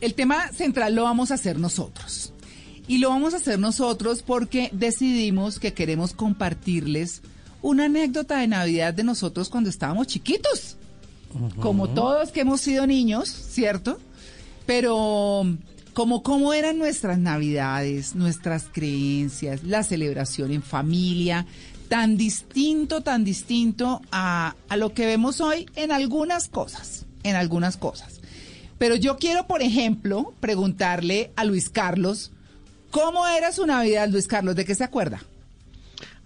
el tema central lo vamos a hacer nosotros. Y lo vamos a hacer nosotros porque decidimos que queremos compartirles una anécdota de Navidad de nosotros cuando estábamos chiquitos. Como todos que hemos sido niños, ¿cierto? Pero como cómo eran nuestras Navidades, nuestras creencias, la celebración en familia, tan distinto, tan distinto a, a lo que vemos hoy en algunas cosas, en algunas cosas. Pero yo quiero, por ejemplo, preguntarle a Luis Carlos, ¿cómo era su Navidad, Luis Carlos? ¿De qué se acuerda?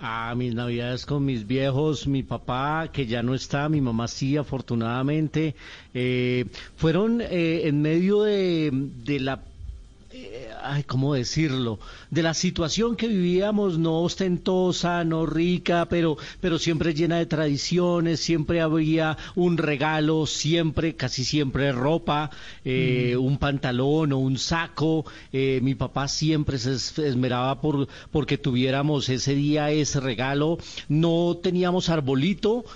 Ah, mis navidades con mis viejos, mi papá que ya no está, mi mamá sí, afortunadamente, eh, fueron eh, en medio de, de la eh, ay, ¿cómo decirlo? De la situación que vivíamos, no ostentosa, no rica, pero, pero siempre llena de tradiciones, siempre había un regalo, siempre, casi siempre ropa, eh, un pantalón o un saco. Eh, mi papá siempre se esmeraba por porque tuviéramos ese día ese regalo. No teníamos arbolito,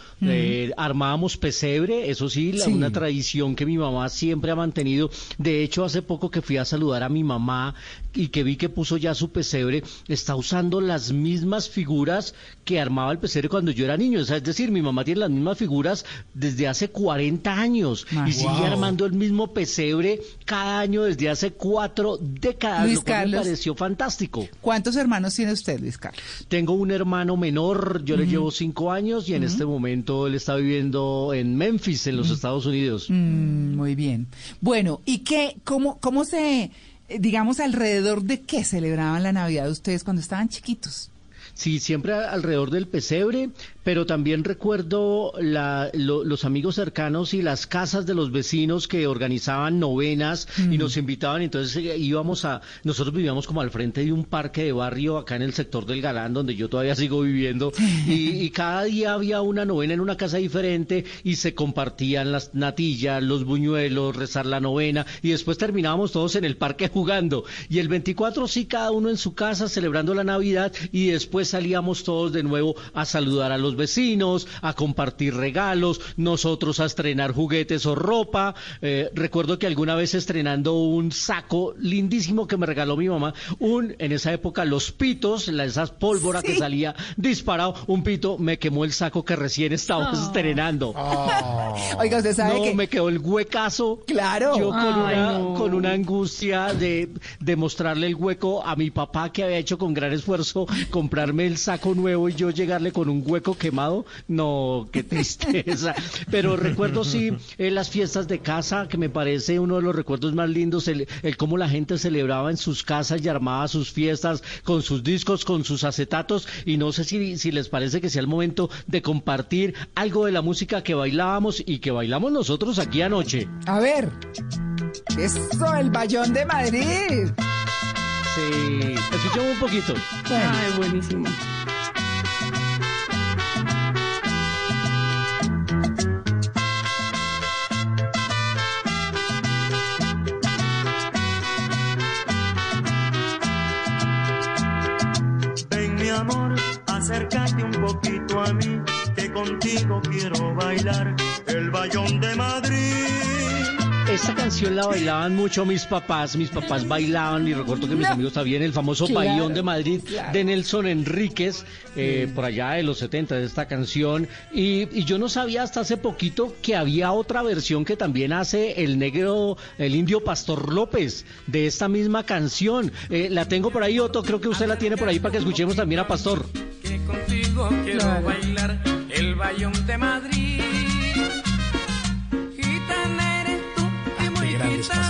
armábamos pesebre, eso sí, una tradición que mi mamá siempre ha mantenido. De hecho, hace poco que fui a saludar a mi mamá y que vi que puso ya su pesebre, está usando las mismas figuras que armaba el pesebre cuando yo era niño. es decir, mi mamá tiene las mismas figuras desde hace 40 años y sigue armando el mismo pesebre cada año desde hace cuatro décadas, lo cual me pareció fantástico. ¿Cuántos hermanos tiene usted, Luis Carlos? Tengo un hermano menor, yo le llevo cinco años y en este momento él está viviendo en Memphis, en los Estados Unidos. Mm, muy bien. Bueno, ¿y qué, cómo, cómo se digamos, alrededor de qué celebraban la Navidad ustedes cuando estaban chiquitos? Sí, siempre alrededor del pesebre, pero también recuerdo los amigos cercanos y las casas de los vecinos que organizaban novenas y mm. nos invitaban. Entonces eh, íbamos a, nosotros vivíamos como al frente de un parque de barrio acá en el sector del Galán, donde yo todavía sigo viviendo, y, cada día había una novena en una casa diferente y se compartían las natillas, los buñuelos, rezar la novena y después terminábamos todos en el parque jugando. Y el 24 sí, cada uno en su casa celebrando la Navidad y después salíamos todos de nuevo a saludar a los vecinos, a compartir regalos, nosotros a estrenar juguetes o ropa. Eh, recuerdo que alguna vez estrenando un saco lindísimo que me regaló mi mamá, un en esa época los pitos, la, esas pólvora que salía disparado, un pito me quemó el saco que recién estábamos estrenando. Ah. Oiga, usted sabe no, me quedó el huecazo. Claro. Yo con, una, con una angustia de, de mostrarle el hueco a mi papá que había hecho con gran esfuerzo comprarme el saco nuevo y yo llegarle con un hueco que quemado, no, qué tristeza. Pero recuerdo sí eh, las fiestas de casa, que me parece uno de los recuerdos más lindos, el, cómo la gente celebraba en sus casas y armaba sus fiestas con sus discos, con sus acetatos, y no sé si, si les parece que sea el momento de compartir algo de la música que bailábamos y que bailamos nosotros aquí anoche. A ver, eso, el Bayón de Madrid. Sí, escuchemos un poquito. Ay, buenísimo. Acércate un poquito a mí, que contigo quiero bailar el bayón de Madrid. Esta canción la bailaban mucho mis papás, mis papás bailaban y recuerdo que mis amigos sabían el famoso Bayón de Madrid de Nelson Enríquez, eh, por allá de los 70 de esta canción. Y, yo no sabía hasta hace poquito que había otra versión que también hace el negro, el indio Pastor López de esta misma canción. Eh, la tengo por ahí, Otto, creo que usted la tiene por ahí para que escuchemos también a Pastor. Que contigo quiero bailar el Bayón de Madrid.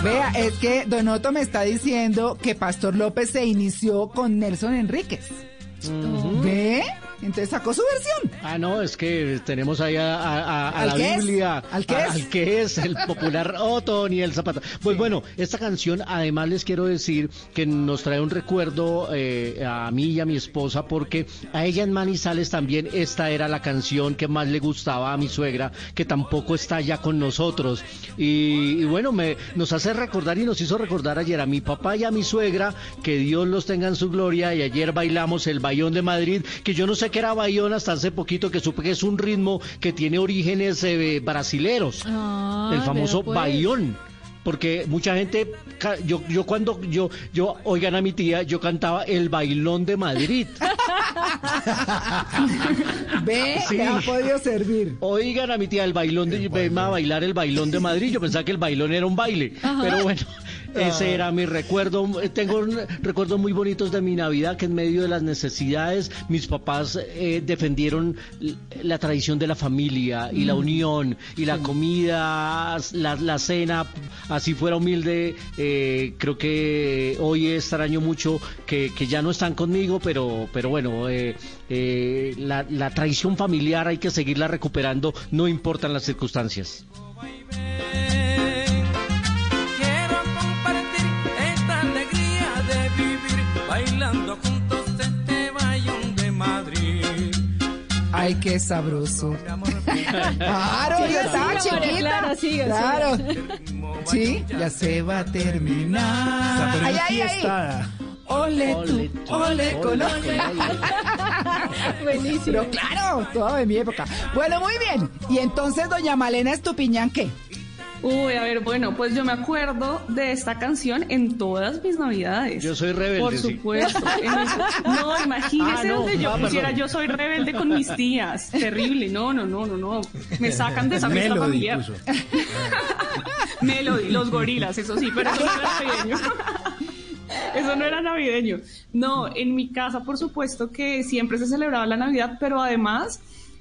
Vea, es que Donoto me está diciendo que Pastor López se inició con Nelson Enríquez. ¿Ve? Entonces sacó su versión. Ah, no, es que tenemos ahí a, la Biblia. ¿Al qué es? Al que es el popular Otto y el Zapata. Pues bueno, esta canción, además les quiero decir que nos trae un recuerdo eh, a mí y a mi esposa, porque a ella en Manizales también esta era la canción que más le gustaba a mi suegra, que tampoco está ya con nosotros. Y, bueno, me, nos hace recordar y nos hizo recordar ayer a mi papá y a mi suegra, que Dios los tenga en su gloria, y ayer bailamos el Bayón de Madrid, que yo no sé que era bayón hasta hace poquito que supe que es un ritmo que tiene orígenes eh, brasileros. Ah, el famoso pues. bayón. porque mucha gente, yo, yo cuando yo, yo oigan a mi tía, yo cantaba el bailón de Madrid. Ve, Sí. ha podido servir. Oigan a mi tía el bailón de, venme a bailar el bailón de Madrid. Yo pensaba que el bailón era un baile, pero bueno. Ese era mi recuerdo. Tengo un- recuerdos muy bonitos de mi Navidad, que en medio de las necesidades, mis papás eh, defendieron la tradición de la familia y la unión y la comida, la, la cena, así fuera humilde. eh, creo que hoy extraño mucho que, que ya no están conmigo, pero, pero bueno, eh, eh, la, la tradición familiar hay que seguirla recuperando, no importan las circunstancias. Ay, qué sabroso. Claro, yo estaba María chiquita. Clara, claro. Sí, ya se va a terminar. Ay, ay, ay. fiesta. Ole tú, ole ole. Buenísimo. Pero claro, todo de mi época. Bueno, muy bien. Y entonces, doña Malena Estupiñán, ¿qué? Uy, a ver, bueno, pues yo me acuerdo de esta canción en todas mis navidades. Yo soy rebelde, Por supuesto. El- no, imagínese Ah, no, donde yo ah, pusiera perdón. yo soy rebelde con mis tías. Terrible. No, no, no, no, no. Me sacan de esa fiesta Melody familiar. Melody, los gorilas, eso sí, pero eso no era navideño. Eso no era navideño. No, en mi casa, por supuesto que siempre se celebraba la Navidad, pero además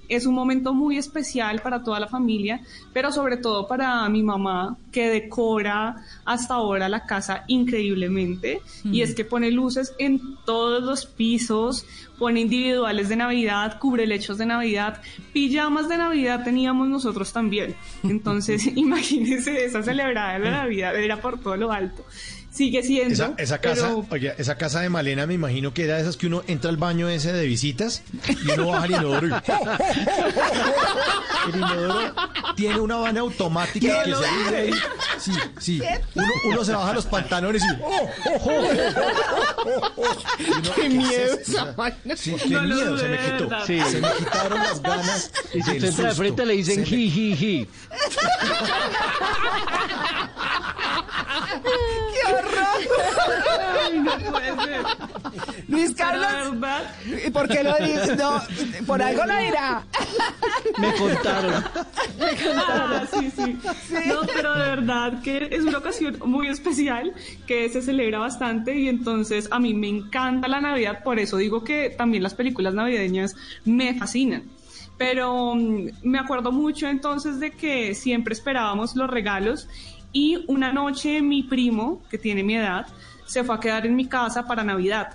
es un momento muy especial para toda la familia, pero sobre todo para mi mamá, que decora hasta ahora la casa increíblemente. Y es que pone luces en todos los pisos, pone individuales de Navidad, cubre lechos de Navidad, pijamas de Navidad teníamos nosotros también. Entonces, imagínense esa celebrada de la Navidad, era por todo lo alto. Sigue siendo. Esa, esa casa, pero- oye, esa casa de Malena me imagino que era de esas que uno entra al baño ese de visitas y uno baja al inodoro y el inodoro tiene una vana automática que se abre ahí. Sí, sí. Uno, uno se baja los pantalones y qué miedo Sí, qué No miedo, se me quitó. Sí. Se me quitaron las ganas. Y si usted entra de frente le dicen ji, ji, ji. Ay, no puede ser. Luis Pero Carlos, de verdad, ¿y por qué lo dices? No, por algo lo dirá. Me contaron. Ah, sí, sí. No, pero de verdad que es una ocasión muy especial que se celebra bastante y entonces a mí me encanta la Navidad, por eso digo que también las películas navideñas me fascinan. Pero mm, me acuerdo mucho entonces de que siempre esperábamos los regalos y una noche mi primo, que tiene mi edad, se fue a quedar en mi casa para Navidad.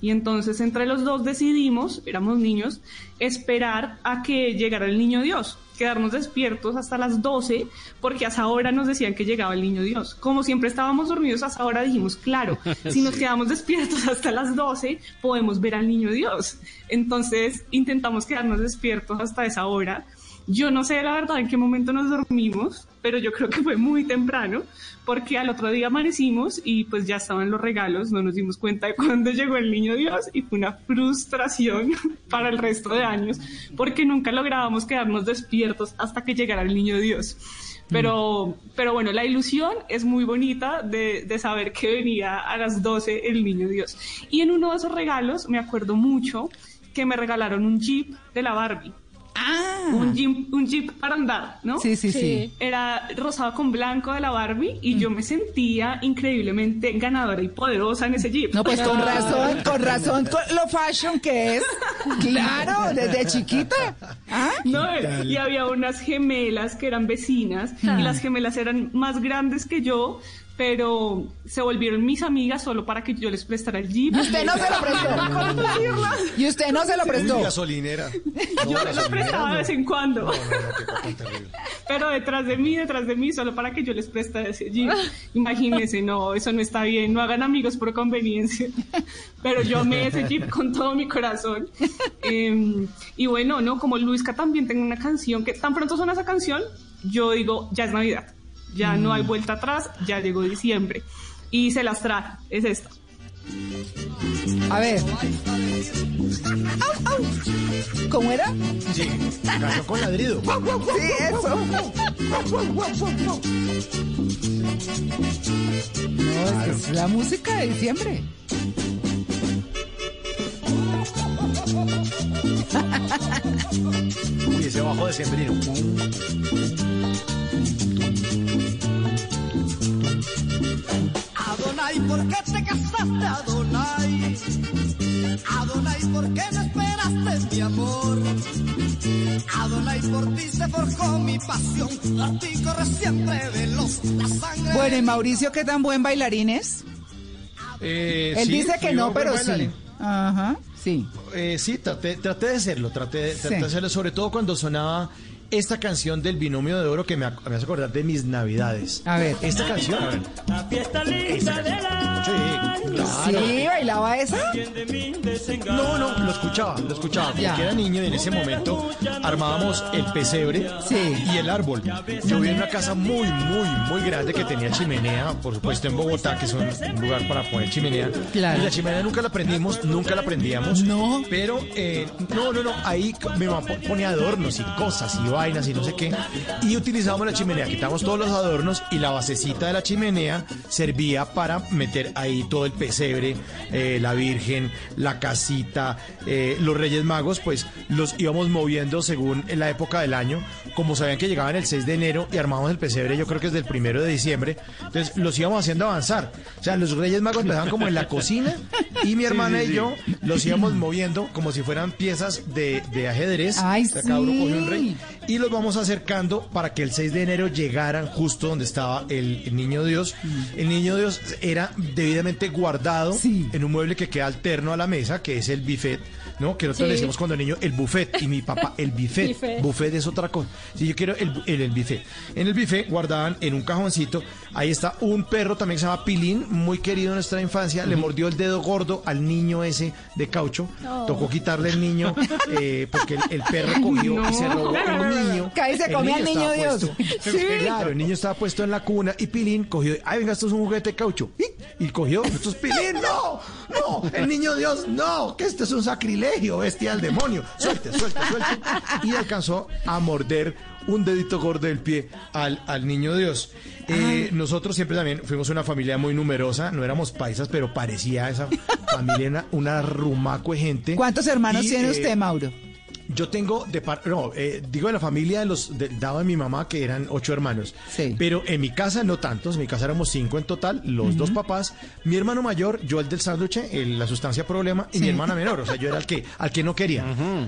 Y entonces entre los dos decidimos, éramos niños, esperar a que llegara el niño Dios, quedarnos despiertos hasta las 12, porque a esa hora nos decían que llegaba el niño Dios. Como siempre estábamos dormidos, a esa hora dijimos, claro, si nos quedamos despiertos hasta las 12, podemos ver al niño Dios. Entonces intentamos quedarnos despiertos hasta esa hora. Yo no sé la verdad en qué momento nos dormimos, pero yo creo que fue muy temprano, porque al otro día amanecimos y pues ya estaban los regalos, no nos dimos cuenta de cuándo llegó el niño Dios y fue una frustración para el resto de años, porque nunca lográbamos quedarnos despiertos hasta que llegara el niño Dios. Pero, pero bueno, la ilusión es muy bonita de, de saber que venía a las 12 el niño Dios. Y en uno de esos regalos me acuerdo mucho que me regalaron un jeep de la Barbie. Ah, Un jeep, un jeep para andar, ¿no? sí, sí, sí. Sí. Era rosado con blanco de la Barbie y yo me sentía increíblemente ganadora y poderosa en ese jeep. No, pues con razón, con razón, con lo fashion que es. Claro, desde chiquita. ¿Ah? No, y había unas gemelas que eran vecinas y las gemelas eran más grandes que yo, pero se volvieron mis amigas solo para que yo les prestara el jeep. Y usted no se lo prestó. Y usted no se lo Uy, prestó. gasolinera. No, Yo lo prestaba no. de vez en cuando. No. Pero detrás de mí, detrás de mí, solo para que yo les preste ese jeep. Imagínense, no, eso no está bien. No hagan amigos por conveniencia. Pero yo amé ese jeep con todo mi corazón. Eh, y bueno, no, como Luisca también tengo una canción que tan pronto suena esa canción, yo digo, ya es Navidad. Ya no hay vuelta atrás, ya llegó diciembre. Y se las traje, es esta. A ver. Au, au. ¿Cómo era? Sí, canción con ladrido. Sí, eso. No, es la música de diciembre. Uy, ese bajo de sembrino. Adonai, ¿por qué te casaste, Adonai? Adonai, ¿por qué no esperaste mi amor? Adonai, por ti se forjó mi pasión. A ti corre siempre veloz la sangre. Bueno, y Mauricio, ¿qué tan buen bailarín es? Eh, Él sí, dice que no, pero sí. Ajá, sí. Eh, sí, traté, traté de serlo, traté, traté Sí. de hacerlo, sobre todo cuando sonaba esta canción del binomio de oro que me, me hace acordar de mis navidades. A ver. Esta canción. a ver. La fiesta linda de la Sí, claro. Sí, bailaba esa. No, no, lo escuchaba, lo escuchaba, porque Ya. era niño y en ese momento armábamos el pesebre Sí. y el árbol. Yo vivía en una casa muy, muy, muy grande que tenía chimenea, por supuesto en Bogotá, que es un un lugar para poner chimenea. Claro. Y la chimenea nunca la prendimos, nunca la prendíamos. No. Pero, eh, no, no, no, ahí mi mamá po- ponía adornos y cosas y vainas y no sé qué. Y utilizábamos la chimenea, quitamos todos los adornos y la basecita de la chimenea servía para meter ahí todo el pesebre, eh, la Virgen, la casita, eh, los Reyes Magos, pues los íbamos moviendo según la época del año. Como sabían que llegaban el 6 de enero y armábamos el pesebre, yo creo que es del primero de diciembre, entonces los íbamos haciendo avanzar. O sea, los Reyes Magos empezaban como en la cocina y mi hermana y yo los íbamos moviendo como si fueran piezas de, de ajedrez. Ay, O sea, cada uno un rey y los vamos acercando para que el 6 de enero llegaran justo donde estaba el, niño Dios. El niño Dios era debidamente guardado Sí. en un mueble que queda alterno a la mesa, que es el buffet, ¿no? Que nosotros Sí. le decimos cuando el niño el buffet y mi papá el buffet. Buffet. buffet es otra cosa. Si yo quiero el, el, el buffet. En el buffet guardaban en un cajoncito, ahí está un perro también que se llama Pilín, muy querido en nuestra infancia, le mordió el dedo gordo al niño ese de caucho. Oh. Tocó quitarle el niño eh, porque el, el perro cogió y se robó un niño. Que ahí se El comía al niño estaba Dios. puesto- Sí. Claro, el niño estaba puesto en la cuna y Pilín cogió, ay, venga, esto es un juguete de caucho. Y, y cogió, esto es Pilín, no, no, el niño Dios, no, que esto es un sacrilegio, bestia del demonio. Suelte, suelte, suelte. Y alcanzó a morder un dedito gordo del pie al, al niño Dios. Eh, nosotros siempre también fuimos una familia muy numerosa, no éramos paisas, pero parecía esa familia una, una gente. ¿Cuántos hermanos Y, tiene eh, usted, Mauro? Yo tengo de par no, eh, digo de la familia de los del lado de mi mamá que eran ocho hermanos. Sí. Pero en mi casa no tantos, en mi casa éramos cinco en total, los dos papás, mi hermano mayor, yo el del sándwich, la sustancia problema, y mi hermana menor, o sea, yo era el que al que no quería.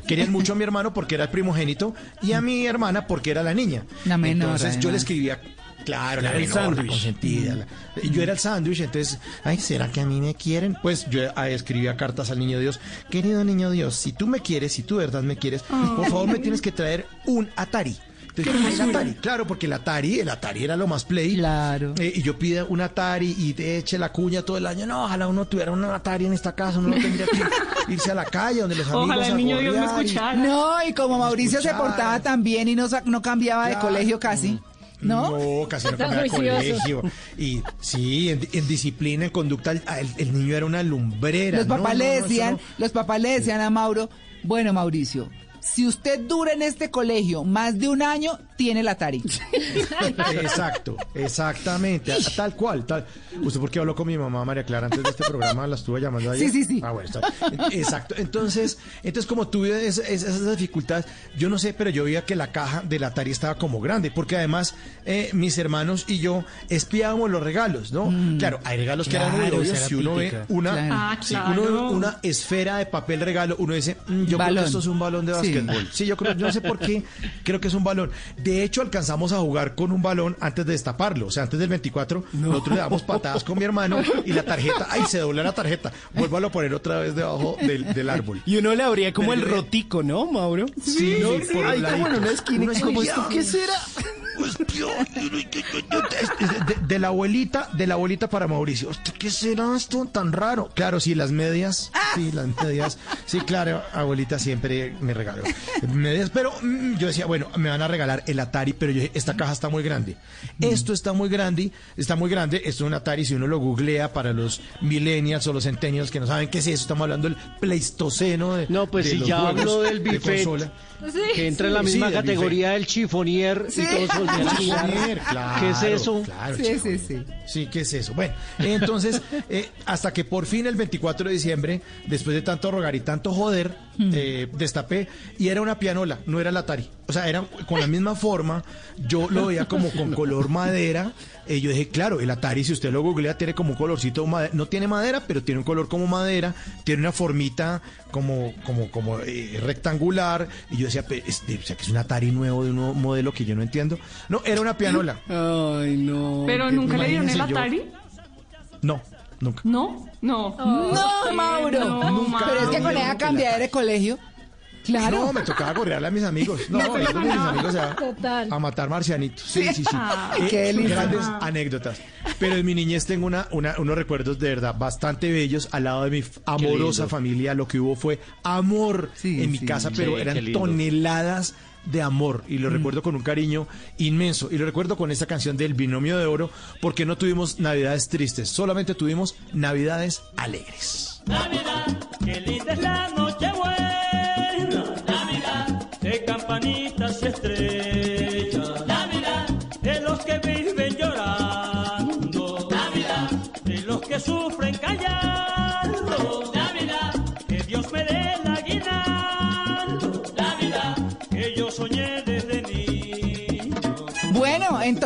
Querían mucho a mi hermano porque era el primogénito y a mi hermana porque era la niña. La menor, Entonces yo le escribía Claro, la la sándwich. consentida. la- y yo era el sándwich, entonces, ay, ¿será que a mí me quieren? Pues yo ah, escribía cartas al niño Dios. Querido niño Dios, si tú me quieres, si tú de verdad me quieres, por favor me tienes que traer un Atari. Entonces, el Atari, claro, porque el Atari, el Atari era lo más play. Claro. Eh, y yo pido un Atari y te eche la cuña todo el año. No, ojalá uno tuviera un Atari en esta casa, uno no tendría que irse a la calle donde los amigos Ojalá el niño Dios me y- escuchara. No, y como Mauricio se portaba tan bien y no, no cambiaba de colegio casi, ¿no? No, casi no cambiaba de colegio. Y sí, en, en disciplina, en conducta, el, niño era una lumbrera. Los papás no, le decían, los papás le decían a Mauro, bueno, Mauricio, si usted dura en este colegio más de un año, tiene el Atari. Exacto, exactamente, tal cual, tal. ¿Usted por qué habló con mi mamá María Clara antes de este programa? ¿La estuve llamando ayer? Sí, sí, sí. Ah, bueno, está. Exacto. Entonces, entonces como tuve es- es- esas dificultades, yo no sé, pero yo veía que la caja del Atari estaba como grande, porque además eh, mis hermanos y yo espiábamos los regalos, ¿no? Claro, hay regalos que eran muy obvios. Si uno ve una, Claro. Ah, sí, claro. uno ve una esfera de papel regalo, uno dice, "Mm, yo creo Balón. que esto es un balón de Sí. básquetbol. Sí, yo creo, yo no sé por qué, creo que es un balón. De hecho, alcanzamos a jugar con un balón antes de destaparlo. O sea, antes del 24, nosotros le damos patadas con mi hermano y la tarjeta, ay, se dobla la tarjeta. Vuelvo a poner otra vez debajo del, del árbol. Y uno le abría como el rotico, ¿no, Mauro? Sí, ¿no? sí, por un como en una esquina. Uno y como, escogía- ¿esto qué será? De, de la abuelita, de la abuelita para Mauricio. ¿Qué será esto tan raro? Claro, sí, las medias. Sí, las medias. Sí, claro, abuelita siempre me regaló medias. Pero mm, yo decía, bueno, me van a regalar el Atari, pero yo dije, esta caja está muy grande. Esto está muy grande, está muy grande. Esto es un Atari, si uno lo googlea para los millennials o los centennials que no saben qué es eso, estamos hablando del pleistoceno. De, No, pues de si los ya hablo del de buffet, consola. que entra en la Sí, misma categoría del chifonier y todos. Chifonier, claro, ¿Qué es eso? claro, Sí, sí, sí. Sí, ¿qué es eso? Bueno, entonces, eh, hasta que por fin el 24 de diciembre, después de tanto rogar y tanto joder, eh, destapé y era una pianola, no era el Atari. O sea, era con la misma forma, yo lo veía como con color madera. eh, yo dije, claro, el Atari, si usted lo googlea, tiene como un colorcito madera. No tiene madera, pero tiene un color como madera, tiene una formita como, como, como eh, rectangular. Y yo decía, "Pe- este, o sea, que es un Atari nuevo de un nuevo modelo que yo no entiendo. No, era una pianola. Ay, no. Pero nunca le dieron el yo- Atari. No, nunca. No, no. No, Mauro. No, Nunca. Pero es que con esa cambiadera de colegio. Claro. No, me tocaba correarle a mis amigos. No, con mis amigos a, Total. a matar marcianitos. Sí, sí, sí. Ay, qué delicia. grandes anécdotas. Pero en mi niñez tengo una, una- unos recuerdos de verdad bastante bellos al lado de mi amorosa familia. Lo que hubo fue amor Sí, en mi sí. casa, Sí, pero qué eran toneladas de amor y lo recuerdo con un cariño inmenso y lo recuerdo con esta canción del binomio de oro porque no tuvimos navidades tristes, solamente tuvimos navidades alegres. Qué linda es la noche buena,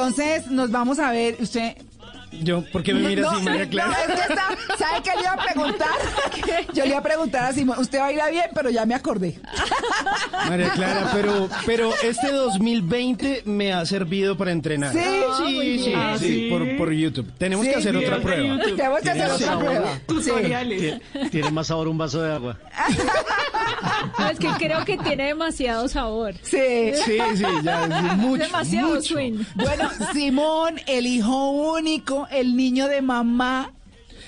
entonces nos vamos a ver. Usted. Yo, ¿por qué me mira no, así, María no, Clara? es que está, ¿sabe qué le iba a preguntar? Yo le iba a preguntar a Simón, usted baila bien, pero ya me acordé. María Clara, pero, pero este 2020 me ha servido para entrenar. Sí. sí, sí, Ah, sí, sí. por, por YouTube. Tenemos Sí, que hacer otra prueba. Tenemos que hacer otra prueba. Tutoriales. Tiene, tiene más sabor un vaso de agua. No, es que creo que tiene demasiado sabor. Sí. Sí, sí, ya, sí, mucho, demasiado mucho. swing. Bueno, Simón, el hijo único, el niño de mamá,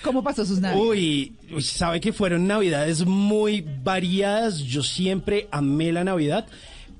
¿cómo pasó sus navidades? Uy, uy, sabe que fueron navidades muy variadas. Yo siempre amé la Navidad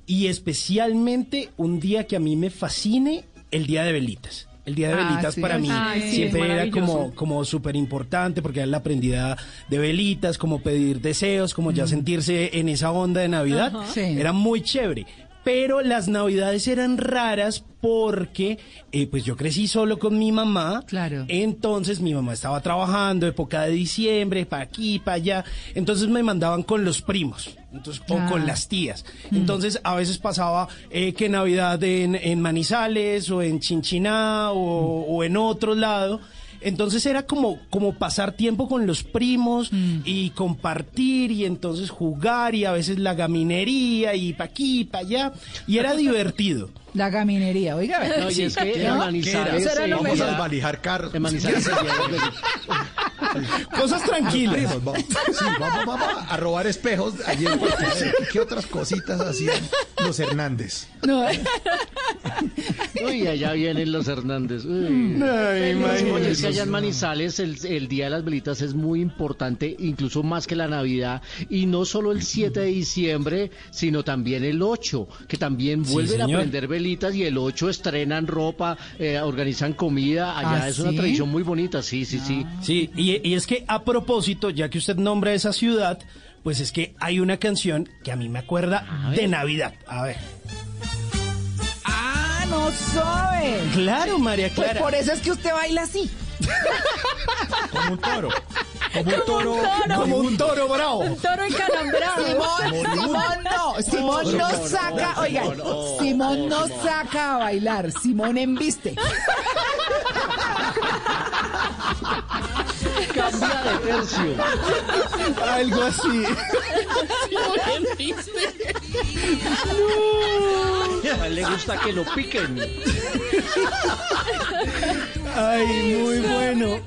y especialmente un día que a mí me fascine, el día de velitas. El día de Ah, velitas sí. para mí Ay, sí, siempre era como, como súper importante porque era la prendida de velitas, como pedir deseos, como ya sentirse en esa onda de Navidad. Sí. Era muy chévere. Pero las navidades eran raras porque eh, pues yo crecí solo con mi mamá. Claro. Entonces mi mamá estaba trabajando, época de diciembre, para aquí, para allá. Entonces me mandaban con los primos. Entonces, o Ah. con las tías. Entonces, a veces pasaba eh, que Navidad en, en Manizales o en Chinchiná o, o en otro lado. Entonces era como, como pasar tiempo con los primos y compartir y entonces jugar y a veces la gaminería y pa' aquí, pa' allá. Y era divertido. La gaminería, oiga. a ver. No, y es que en ¿No? Manizales, Eso era lo Vamos a desvalijar carros. en Manizales se llevan- Cosas tranquilas. Vamos, sí, vamos, vamos a robar espejos Guadalajara. ¿Qué otras cositas hacían los Hernández? No. Uy, allá vienen los Hernández. Uy. Ay, Oye, es que allá en Manizales el, el Día de las Velitas es muy importante, incluso más que la Navidad, y no solo el 7 de diciembre, sino también el 8, que también Sí, vuelven a señor. prender velitas y el 8 estrenan ropa, eh, organizan comida, allá ¿Ah, es una sí? tradición muy bonita, sí, sí, sí. Sí, y, y es que a propósito, ya que usted nombra esa ciudad, pues es que hay una canción que a mí me acuerda de Navidad. A ver. Ah, no sabe. Claro, María Pues Clara. por eso es que usted baila así. Como un toro. Como un toro. Como un toro bravo. Un toro encalambrado. Simón, Simón no, Simón no saca, oiga, Simón no saca a bailar, Simón embiste. Cambia de tercio. Algo así. A él le gusta que lo piquen. Ay, muy bueno.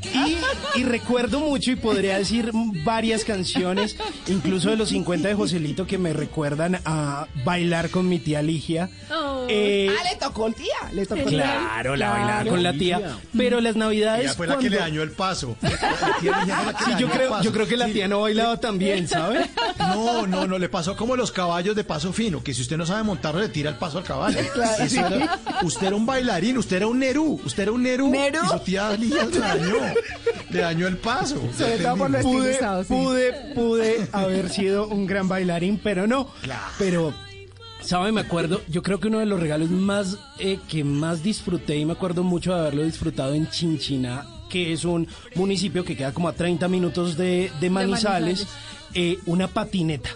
Y, y recuerdo mucho y podría decir varias canciones, incluso de los 50 de Joselito, que me recuerdan a bailar con mi tía Ligia. Oh. Eh, Ah, le tocó el tía, le tocó el tía. Claro, la bailaba con la tía. Pero las navidades. Ella fue la que cuando- le dañó el paso. La tía Ligia fue la que Sí, le yo creo, paso. yo creo que la tía no bailaba tan bien, ¿sabes? No, no, no, le pasó como los caballos de paso fino, que si usted no sabe montarlo, le tira el paso al caballo. Era- usted era un bailarín, usted era un Nerú, usted era un Nerú. ¿Nerú? Y su tía Ligia le dañó, le dañó el paso. Sobre todo por lo pude, estilizado, sí. pude, pude haber sido un gran bailarín, pero no. Pero, ¿sabe? Me acuerdo, yo creo que uno de los regalos más eh, que más disfruté y me acuerdo mucho de haberlo disfrutado en Chinchina, que es un municipio que queda como a 30 minutos de, de Manizales, eh, una patineta.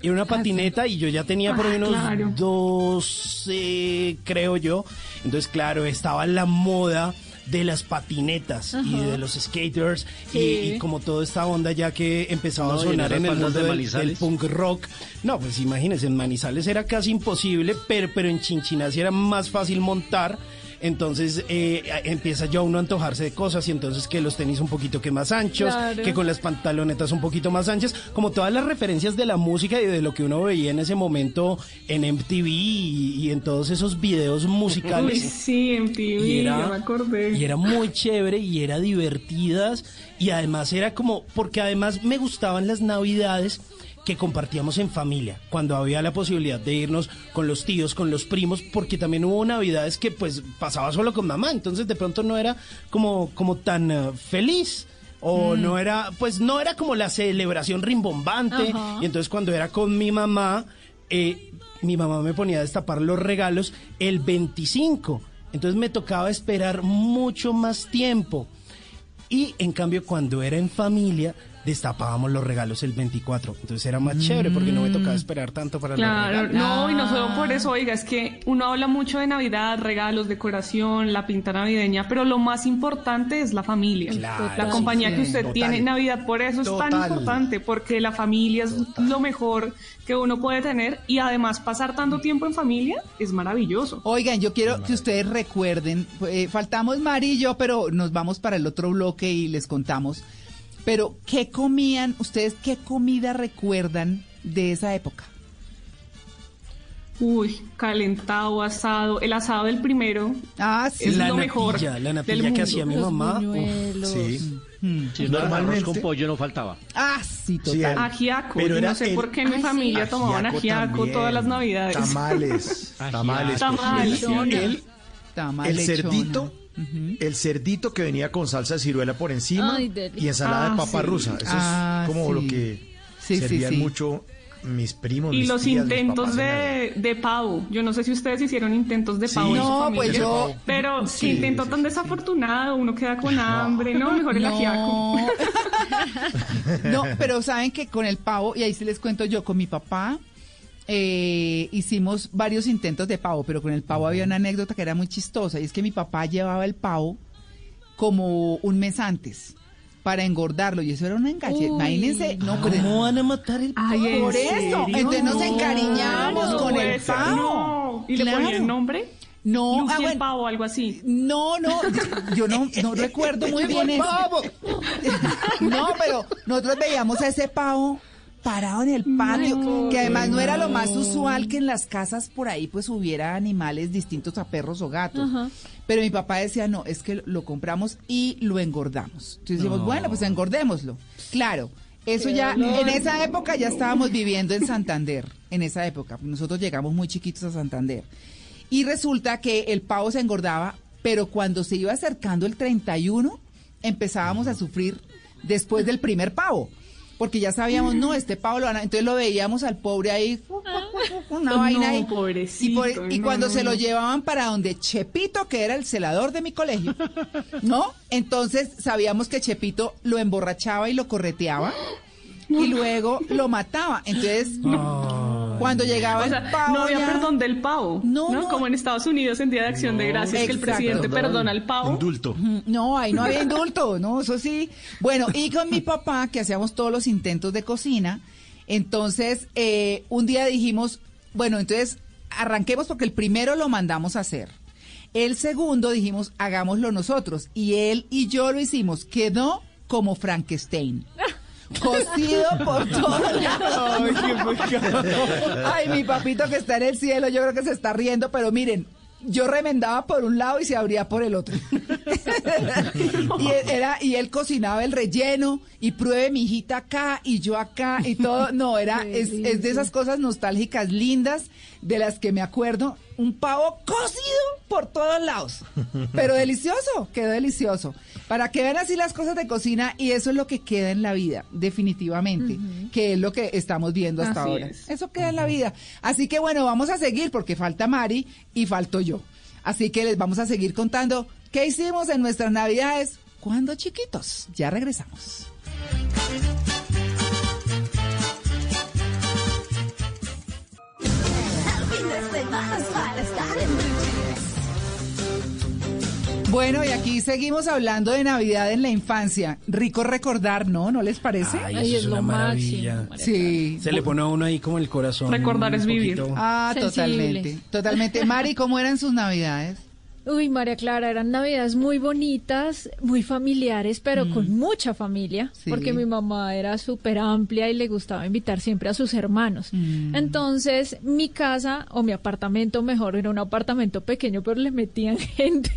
Y una patineta y yo ya tenía por Ah, unos claro. 12, creo yo. Entonces, claro, estaba la moda de las patinetas y de los skaters y- Sí. y, como toda esta onda ya que empezaba No, a sonar en el mundo de del, punk rock. No, pues imagínense, en Manizales era casi imposible, pero, pero en Chinchiná sí era más fácil montar. Entonces eh, empieza ya uno a antojarse de cosas y entonces que los tenis un poquito que más anchos, Claro. que con las pantalonetas un poquito más anchas, como todas las referencias de la música y de lo que uno veía en ese momento en MTV y, y en todos esos videos Uy, musicales. sí, en TV, ya me acordé. y era muy chévere y era divertidas y además era como, porque además me gustaban las navidades que compartíamos en familia, cuando había la posibilidad de irnos con los tíos, con los primos, porque también hubo navidades que pues pasaba solo con mamá, entonces de pronto no era como, como tan eh, feliz. O Mm. no era, pues no era como la celebración rimbombante. Ajá. Y entonces cuando era con mi mamá, eh, mi mamá me ponía a destapar los regalos el 25. Entonces me tocaba esperar mucho más tiempo. Y en cambio, cuando era en familia, destapábamos los regalos el 24. Entonces era más chévere porque no me tocaba esperar tanto para los Claro, regalos. no, y no solo por eso, oiga, es que uno habla mucho de Navidad, regalos, decoración, la pinta navideña, pero lo más importante es la familia. Claro, la compañía sí, que usted total. tiene en Navidad, por eso es tan importante, porque la familia es lo mejor que uno puede tener y además pasar tanto tiempo en familia es maravilloso. Oigan, yo quiero que ustedes recuerden, eh, faltamos Mari y yo, pero nos vamos para el otro bloque y les contamos. Pero, ¿qué comían? ¿Ustedes qué comida recuerdan de esa época? Uy, calentado, asado, el asado del primero Ah, sí. es la lo mejor la del natilla que mundo. hacía mi Los mamá. uf. Sí. Si Normalmente- con pollo no faltaba. Ah, sí, Sí, total. el- Ajiaco, Pero yo era no sé el- por qué en mi Ay, sí. familia tomaban ajiaco también, todas las navidades. Tamales, tamales. Tamales. El, el- Tamal el cerdito, el cerdito que venía con salsa de ciruela por encima Ay, y ensalada Ah, de papa sí. rusa. Eso Ah, es como sí. lo que Sí, sí, servían sí. mucho mis primos. Y mis los tías, mis intentos de, de pavo. Yo no sé si ustedes hicieron intentos de Sí. pavo en su No, familia. pues yo... Pero Sí, qué intento sí, tan sí, desafortunado, uno queda con hambre, no, mejor el ajiaco. No, pero saben que con el pavo, y ahí sí les cuento yo, con mi papá eh, hicimos varios intentos de pavo, pero con el pavo había una anécdota que era muy chistosa, y es que mi papá llevaba el pavo como un mes antes para engordarlo, y eso era una engañe. Uy. Imagínense, no, pero- ¿Cómo van a matar el Ay, ¿en por eso, serio? entonces nos No, encariñábamos no con el pavo. No. ¿Y le Claro. ponían nombre? No, Lucy ah, el bueno, pavo, algo así. No, no, yo no, no recuerdo muy bien eso. No, pero nosotros veíamos a ese pavo parado en el patio, que además no era lo más usual que en las casas por ahí pues hubiera animales distintos a perros o gatos. Ajá. Pero mi papá decía, no, es que lo compramos y lo engordamos. Entonces decimos, bueno, pues engordémoslo. Claro, eso ya, en esa época ya estábamos viviendo en Santander, en esa época. Nosotros llegamos muy chiquitos a Santander. Y resulta que el pavo se engordaba, pero cuando se iba acercando el 31, empezábamos a sufrir después del primer pavo. Porque ya sabíamos, no, este pavo lo van a... Entonces lo veíamos al pobre ahí, una No, vaina ahí. pobrecito, Y, por- y no, cuando no, se lo llevaban para donde Chepito, que era el celador de mi colegio, ¿no? Entonces sabíamos que Chepito lo emborrachaba y lo correteaba y luego lo mataba. Entonces, cuando llegaba O el sea, pavo no había ya- perdón del pavo. No, No, no. Como en Estados Unidos en Día de Acción de Gracias, que el presidente perdona al pavo. Indulto. No, ahí no había indulto, no, eso sí. Bueno, y con mi papá, que hacíamos todos los intentos de cocina, entonces eh, un día dijimos, bueno, entonces arranquemos porque el primero lo mandamos a hacer. El segundo dijimos, hagámoslo nosotros. Y él y yo lo hicimos. Quedó como Frankenstein. Cocido por todos lados. Ay, qué pecado. Ay, mi papito que está en el cielo, yo creo que se está riendo, pero miren, yo remendaba por un lado y se abría por el otro. y, él era, y él cocinaba el relleno y pruebe mi hijita acá y yo acá y todo. No, era, es, es de esas cosas nostálgicas lindas de las que me acuerdo. Un pavo cocido por todos lados. Pero delicioso, quedó delicioso. Para que vean así las cosas de cocina y eso es lo que queda en la vida, definitivamente, que es lo que estamos viendo hasta Así ahora. es. Eso queda en la vida. Así que bueno, vamos a seguir porque falta Mari y falto yo. Así que les vamos a seguir contando qué hicimos en nuestras navidades cuando chiquitos. Ya regresamos. Bueno, y aquí seguimos hablando de Navidad en la infancia. Rico recordar, ¿no? ¿No les parece? Ay, es es una lo maravilla. máximo. Sí. Se le pone a uno ahí como el corazón. Recordar es vivir. poquito. Ah, Sensibles. totalmente. Totalmente. Mari, ¿cómo eran sus Navidades? Uy, María Clara, eran navidades muy bonitas, muy familiares, pero con mucha familia, Sí. porque mi mamá era súper amplia y le gustaba invitar siempre a sus hermanos. Mm. Entonces, mi casa, o mi apartamento mejor, era un apartamento pequeño, pero le metían gente.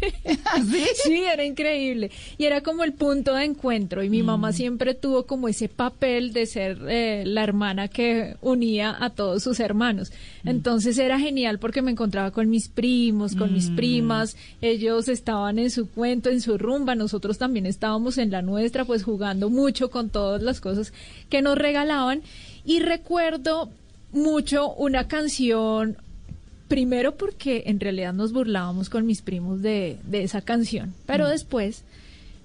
¿Así? Sí, era increíble. Y era como el punto de encuentro. Y mi mamá siempre tuvo como ese papel de ser eh, la hermana que unía a todos sus hermanos. Entonces era genial porque me encontraba con mis primos, con mis primas. Ellos estaban en su cuento, en su rumba. Nosotros también estábamos en la nuestra, pues jugando mucho con todas las cosas que nos regalaban. Y recuerdo mucho una canción Primero porque en realidad nos burlábamos con mis primos de, de esa canción, pero después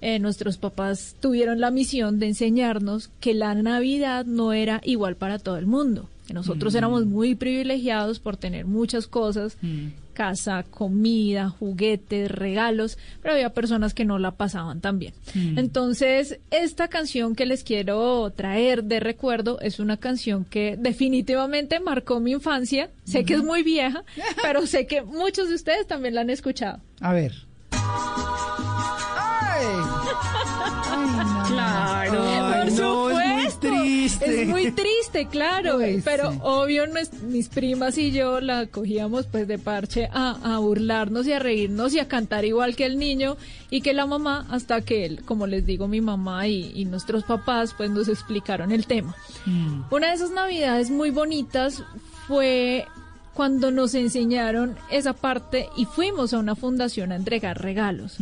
eh, nuestros papás tuvieron la misión de enseñarnos que la Navidad no era igual para todo el mundo. Que nosotros éramos muy privilegiados por tener muchas cosas, casa, comida, juguetes, regalos, pero había personas que no la pasaban tan bien. Entonces, esta canción que les quiero traer de recuerdo es una canción que definitivamente marcó mi infancia. Sé que es muy vieja, pero sé que muchos de ustedes también la han escuchado. A ver. ¡Ay! Ay, no. Claro. Ay, Por no, es muy supuesto. Triste. Es muy triste, claro. Pero sí. obvio, mis primas y yo la cogíamos pues de parche a, a burlarnos y a reírnos y a cantar igual que el niño y que la mamá, hasta que, él, como les digo, mi mamá y, y nuestros papás pues nos explicaron el tema. Mm. Una de esas navidades muy bonitas fue cuando nos enseñaron esa parte y fuimos a una fundación a entregar regalos,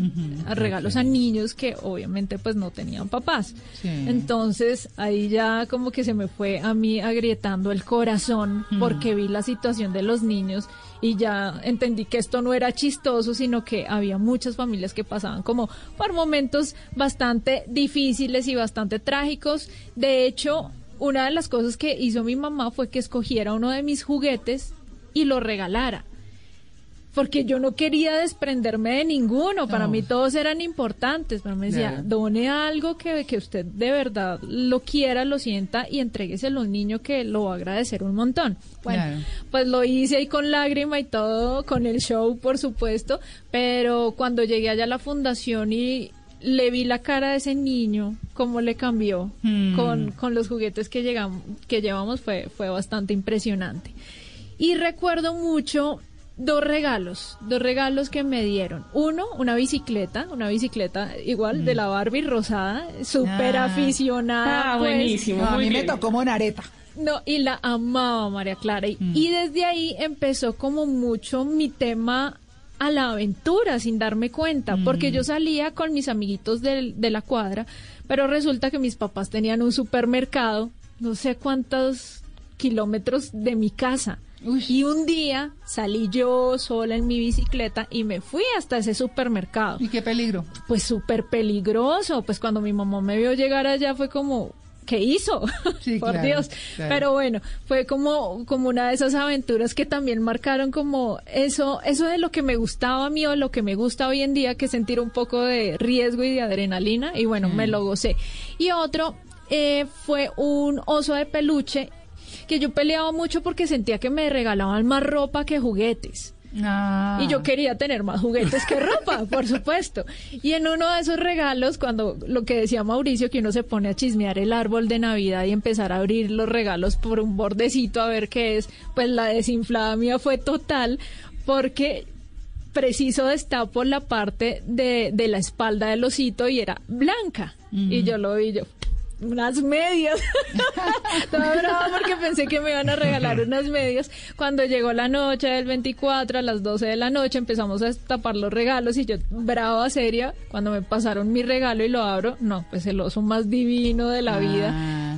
a regalos a niños que obviamente pues no tenían papás. Sí. Entonces ahí ya como que se me fue a mí agrietando el corazón porque vi la situación de los niños y ya entendí que esto no era chistoso, sino que había muchas familias que pasaban como por momentos bastante difíciles y bastante trágicos. De hecho, una de las cosas que hizo mi mamá fue que escogiera uno de mis juguetes y lo regalara. Porque yo no quería desprenderme de ninguno, para No. mí todos eran importantes, pero me decía, Claro. done algo que, que usted de verdad lo quiera, lo sienta y entrégueselo al niño que lo va a agradecer un montón. Bueno, pues lo hice ahí con lágrima y todo, con el show, por supuesto, pero cuando llegué allá a la fundación y le vi la cara de ese niño, cómo le cambió Hmm. con, con los juguetes que, llegamos, que llevamos, fue, fue bastante impresionante. Y recuerdo mucho dos regalos, dos regalos que me dieron. Uno, una bicicleta, una bicicleta igual de la Barbie rosada, súper Ah. aficionada. Ah, pues. buenísimo. No, a mí me tocó monareta. No, y la amaba María Clara. Y, Mm. y desde ahí empezó como mucho mi tema a la aventura sin darme cuenta, porque Mm. yo salía con mis amiguitos del- de la cuadra, pero resulta que mis papás tenían un supermercado, no sé cuántos kilómetros de mi casa. Uy. Y un día salí yo sola en mi bicicleta y me fui hasta ese supermercado Y qué peligro. pues súper peligroso. Pues cuando mi mamá me vio llegar allá fue como, ¿qué hizo? Sí, Por claro, Dios. claro. Pero bueno, fue como, como una de esas aventuras que también marcaron como eso, eso de lo que me gustaba a mí o lo que me gusta hoy en día, que sentir un poco de riesgo y de adrenalina. Y bueno, me lo gocé. Y otro eh, fue un oso de peluche que yo peleaba mucho porque sentía que me regalaban más ropa que juguetes. Ah. Y yo quería tener más juguetes que ropa, por supuesto. Y en uno de esos regalos, cuando lo que decía Mauricio, que uno se pone a chismear el árbol de Navidad y empezar a abrir los regalos por un bordecito a ver qué es, pues la desinflada mía fue total, porque preciso destapo la parte de, de la espalda del osito y era blanca. Y yo lo vi yo. Unas medias. Estaba brava porque pensé que me iban a regalar unas medias. Cuando llegó la noche del 24 a las 12 de la noche empezamos a tapar los regalos y yo brava, seria, cuando me pasaron mi regalo y lo abro, no, pues el oso más divino de la vida.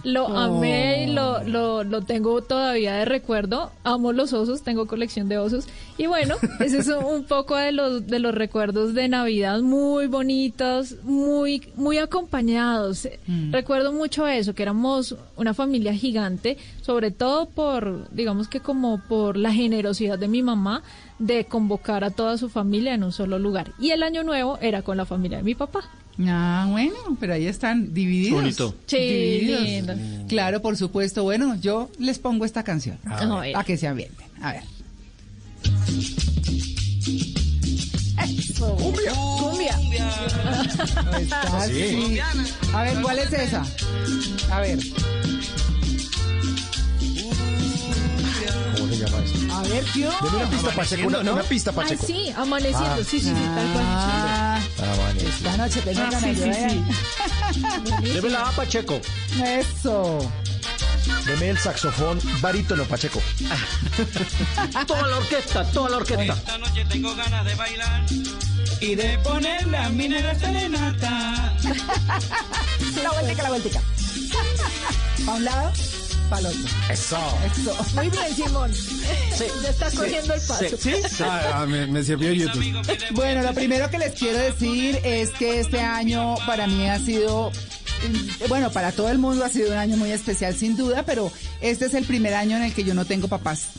Lo amé y lo, lo, lo tengo todavía de recuerdo. Amo los osos, tengo colección de osos. Y bueno, ese es un poco de los, de los recuerdos de Navidad muy bonitos, muy, muy acompañados. Recuerdo mucho eso, que éramos una familia gigante, sobre todo por, digamos que como por la generosidad de mi mamá de convocar a toda su familia en un solo lugar. Y el año nuevo era con la familia de mi papá. Ah, bueno, pero ahí están divididos. Bonito. Sí, Divididos. lindo. Claro, por supuesto. Bueno, yo les pongo esta canción. A ver. Para que se ambienten. A ver. Cumbia. Ahí está, sí. A ver, ¿cuál es esa? A ver. Ver, ¿qué Deme una pista, Pacheco. Una, una pista, Ay, Pacheco. sí, amaneciendo, sí, sí, sí, tal cual. Ah, Ah, sí. esta noche tengo Ah, ganas sí, de sí, ver. Démela a Pacheco. Eso. Deme el saxofón barítono, Pacheco. Toda la orquesta, toda la orquesta. Esta noche tengo ganas de bailar y de ponerle a mi negra serenata. La vueltica, la vueltica. Para un lado, otro. Eso. Eso. Muy bien, Simón. Ya estás cogiendo el paso. Ah, ah, me, me sirvió YouTube. Bueno, lo primero que les quiero decir es que este año para mí ha sido, mm, bueno, para todo el mundo ha sido un año muy especial sin duda, pero este es el primer año en el que yo no tengo papás.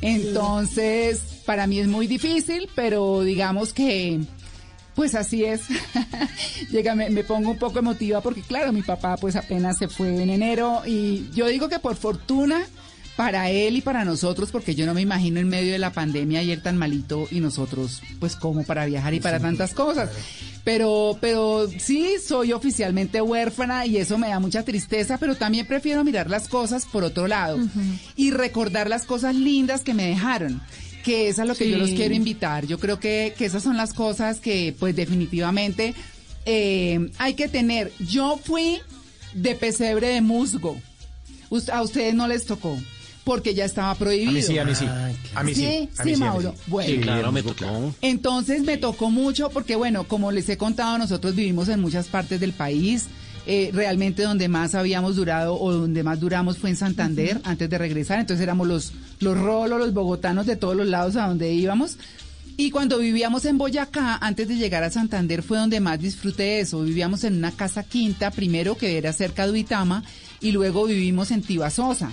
Entonces, para mí es muy difícil, pero digamos que, pues así es. Llega, me, me pongo un poco emotiva porque, claro, mi papá pues apenas se fue en enero y yo digo que por fortuna para él y para nosotros, porque yo no me imagino en medio de la pandemia ayer tan malito y nosotros, pues como para viajar y para tantas cosas. Pero, pero sí soy oficialmente huérfana y eso me da mucha tristeza, pero también prefiero mirar las cosas por otro lado y recordar las cosas lindas que me dejaron que es a lo que yo los quiero invitar. Yo creo que, que esas son las cosas que, pues definitivamente, eh, hay que tener. Yo fui de pesebre de musgo. Us- a ustedes no les tocó, porque ya estaba prohibido. A mí sí, a mí sí. A mí sí. Sí, a mí sí, a mí Mauro. Bueno. Sí, claro, me tocó. Entonces me tocó mucho porque, bueno, como les he contado, nosotros vivimos en muchas partes del país. Eh, realmente donde más habíamos durado o donde más duramos fue en Santander antes de regresar. Entonces éramos los, los rolos, los bogotanos de todos los lados a donde íbamos. Y cuando vivíamos en Boyacá, antes de llegar a Santander, fue donde más disfruté eso. Vivíamos en una casa quinta, primero que era cerca de Uitama, y luego vivimos en Tibasosa.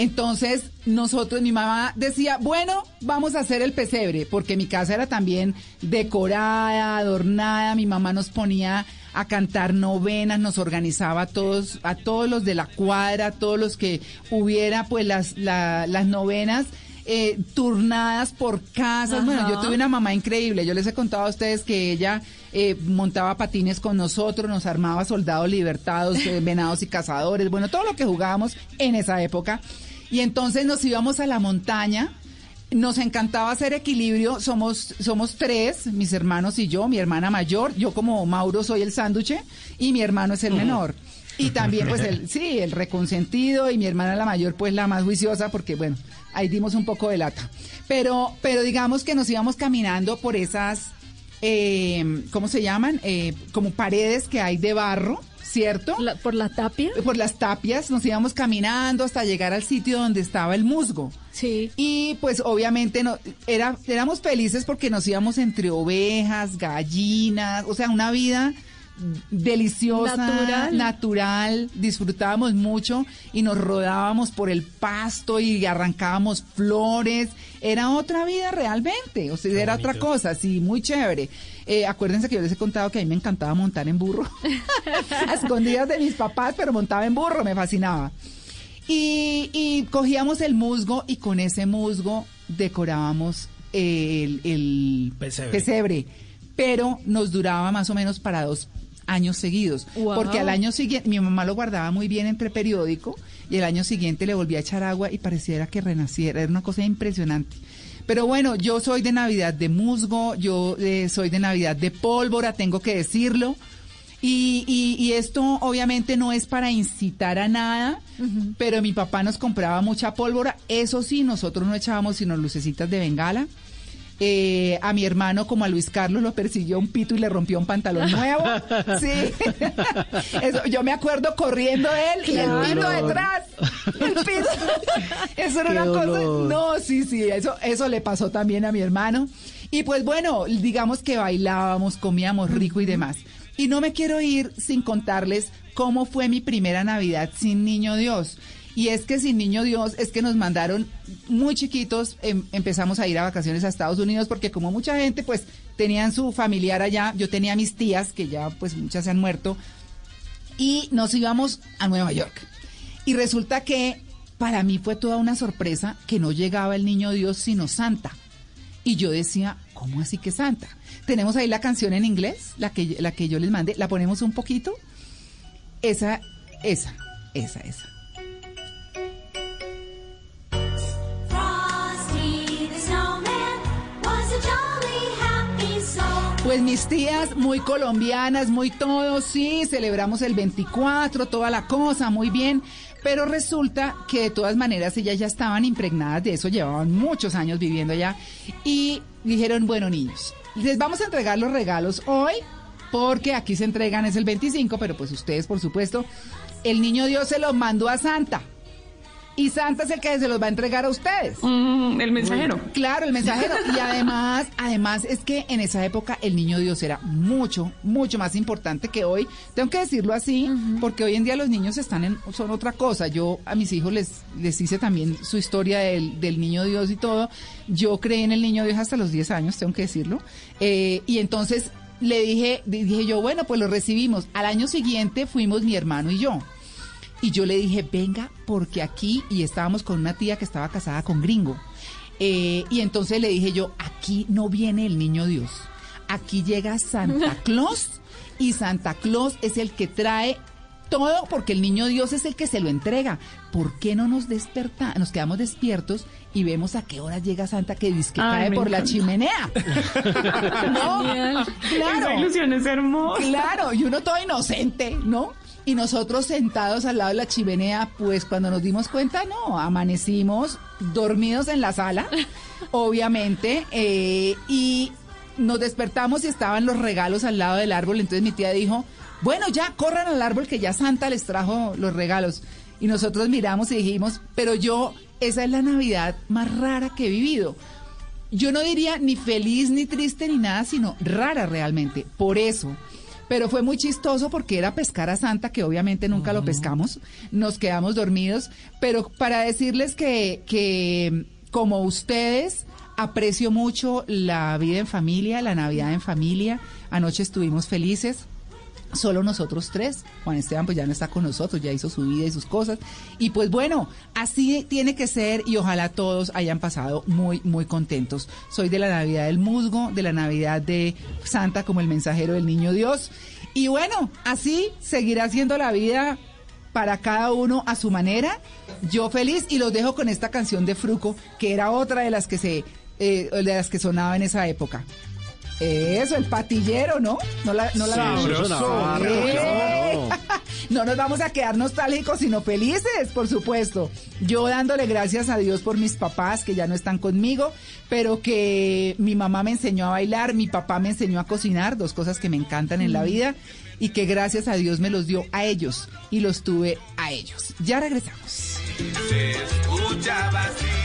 Entonces, nosotros, mi mamá decía, bueno, vamos a hacer el pesebre, porque mi casa era también decorada, adornada, mi mamá nos ponía a cantar novenas, nos organizaba a todos, a todos los de la cuadra, a todos los que hubiera, pues las, la- las novenas. eh, turnadas por casas. Bueno, yo tuve una mamá increíble. Yo les he contado a ustedes que ella eh, montaba patines con nosotros, nos armaba soldados libertados, eh, venados y cazadores, bueno, todo lo que jugábamos en esa época. Y entonces nos íbamos a la montaña. Nos encantaba hacer equilibrio, somos, somos tres, mis hermanos y yo, mi hermana mayor, yo como Mauro soy el sándwich y mi hermano es el menor. Y también, pues, el, sí, el reconsentido y mi hermana la mayor, pues, la más juiciosa, porque, bueno, ahí dimos un poco de lata. Pero, pero digamos que nos íbamos caminando por esas, eh, ¿cómo se llaman? Eh, como paredes que hay de barro, ¿cierto? La- por la tapia. Por las tapias nos íbamos caminando hasta llegar al sitio donde estaba el musgo. Sí. Y pues obviamente no, era, éramos felices porque nos íbamos entre ovejas, gallinas, o sea, una vida deliciosa, Natural. natural, disfrutábamos mucho y nos rodábamos por el pasto y arrancábamos flores, era otra vida realmente, o sea, era otra cosa, sí, muy chévere. Eh, acuérdense que yo les he contado que a mí me encantaba montar en burro, a escondidas de mis papás, pero montaba en burro, me fascinaba. Y, y cogíamos el musgo y con ese musgo decorábamos el, el Pesebre. pesebre, pero nos duraba más o menos para dos años seguidos, Wow. porque al año siguiente mi mamá lo guardaba muy bien entre periódico y el año siguiente le volvía a echar agua y pareciera que renaciera, era una cosa impresionante. Pero bueno, yo soy de Navidad de musgo, yo eh, soy de Navidad de pólvora, tengo que decirlo. Y, y- y esto obviamente no es para incitar a nada, pero mi papá nos compraba mucha pólvora. Eso sí, nosotros no echábamos sino lucecitas de bengala. Eh, a mi hermano, como a Luis Carlos, lo persiguió un pito y le rompió un pantalón nuevo. Sí. Eso, yo me acuerdo corriendo él y el pito detrás. El pito. Eso era Qué una cosa. No, sí, sí, eso, eso le pasó también a mi hermano. Y pues bueno, digamos que bailábamos, comíamos rico y demás. Y no me quiero ir sin contarles cómo fue mi primera Navidad sin Niño Dios. Y es que sin Niño Dios es que nos mandaron muy chiquitos, em- empezamos a ir a vacaciones a Estados Unidos porque como mucha gente pues tenían su familiar allá, yo tenía mis tías que ya pues muchas se han muerto y nos íbamos a Nueva York. Y resulta que para mí fue toda una sorpresa que no llegaba el niño Dios sino Santa. Y yo decía, ¿cómo así que Santa? Tenemos ahí la canción en inglés, la que, la que yo les mandé, la ponemos un poquito. Esa, esa, esa, esa. Pues mis tías muy colombianas, muy todo, sí, celebramos el 24, toda la cosa, muy bien. Pero resulta que de todas maneras ellas ya estaban impregnadas de eso, llevaban muchos años viviendo allá. Y dijeron, bueno niños, les vamos a entregar los regalos hoy, porque aquí se entregan es el 25, pero pues ustedes por supuesto, el niño Dios se los mandó a Santa. Y Santa es el que se los va a entregar a ustedes. Mm, el mensajero. Claro, el mensajero. Y además, además es que en esa época el niño Dios era mucho, mucho más importante que hoy. Tengo que decirlo así, porque hoy en día los niños están en, son otra cosa. Yo a mis hijos les, les hice también su historia del, del niño Dios y todo. Yo creí en el niño Dios hasta los 10 años, tengo que decirlo. Eh, y entonces le dije, dije yo, bueno, pues lo recibimos. Al año siguiente fuimos mi hermano y yo. Y yo le dije, venga, porque aquí, y estábamos con una tía que estaba casada con gringo. Eh, y entonces le dije yo, aquí no viene el niño Dios. Aquí llega Santa Claus y Santa Claus es el que trae todo porque el niño Dios es el que se lo entrega. ¿Por qué no nos desperta, nos quedamos despiertos y vemos a qué hora llega Santa que dice que Ay, cae por la chimenea? ¿No? Genial. Claro. Esa ilusión es hermosa. Claro, y uno todo inocente, ¿no? Y nosotros sentados al lado de la chimenea, pues cuando nos dimos cuenta, no, amanecimos dormidos en la sala, obviamente, eh, y nos despertamos y estaban los regalos al lado del árbol. Entonces mi tía dijo, bueno, ya corran al árbol que ya Santa les trajo los regalos. Y nosotros miramos y dijimos, pero yo, esa es la Navidad más rara que he vivido yo no diría ni feliz ni triste ni nada, sino rara realmente. Por eso. Pero fue muy chistoso porque era pescar a Santa, que obviamente nunca lo pescamos. Nos quedamos dormidos. Pero para decirles que, que como ustedes, aprecio mucho la vida en familia, la Navidad en familia. Anoche estuvimos felices. Solo nosotros tres. Juan Esteban pues ya no está con nosotros, ya hizo su vida y sus cosas. Y pues bueno, así tiene que ser y ojalá todos hayan pasado muy, muy contentos. Soy de la Navidad del Musgo, de la Navidad de Santa como el mensajero del Niño Dios. Y bueno, así seguirá siendo la vida para cada uno a su manera. Yo feliz y los dejo con esta canción de Fruco, que era otra de las que se, eh, de las que sonaba en esa época. Eso, el patillero, ¿no? No la, no la Sabroso. pero Eh. No nos vamos a quedar nostálgicos, sino felices, por supuesto. Yo dándole gracias a Dios por mis papás que ya no están conmigo, pero que mi mamá me enseñó a bailar, mi papá me enseñó a cocinar, dos cosas que me encantan en la vida, y que gracias a Dios me los dio a ellos y los tuve a ellos. Ya regresamos. Se escuchaba así.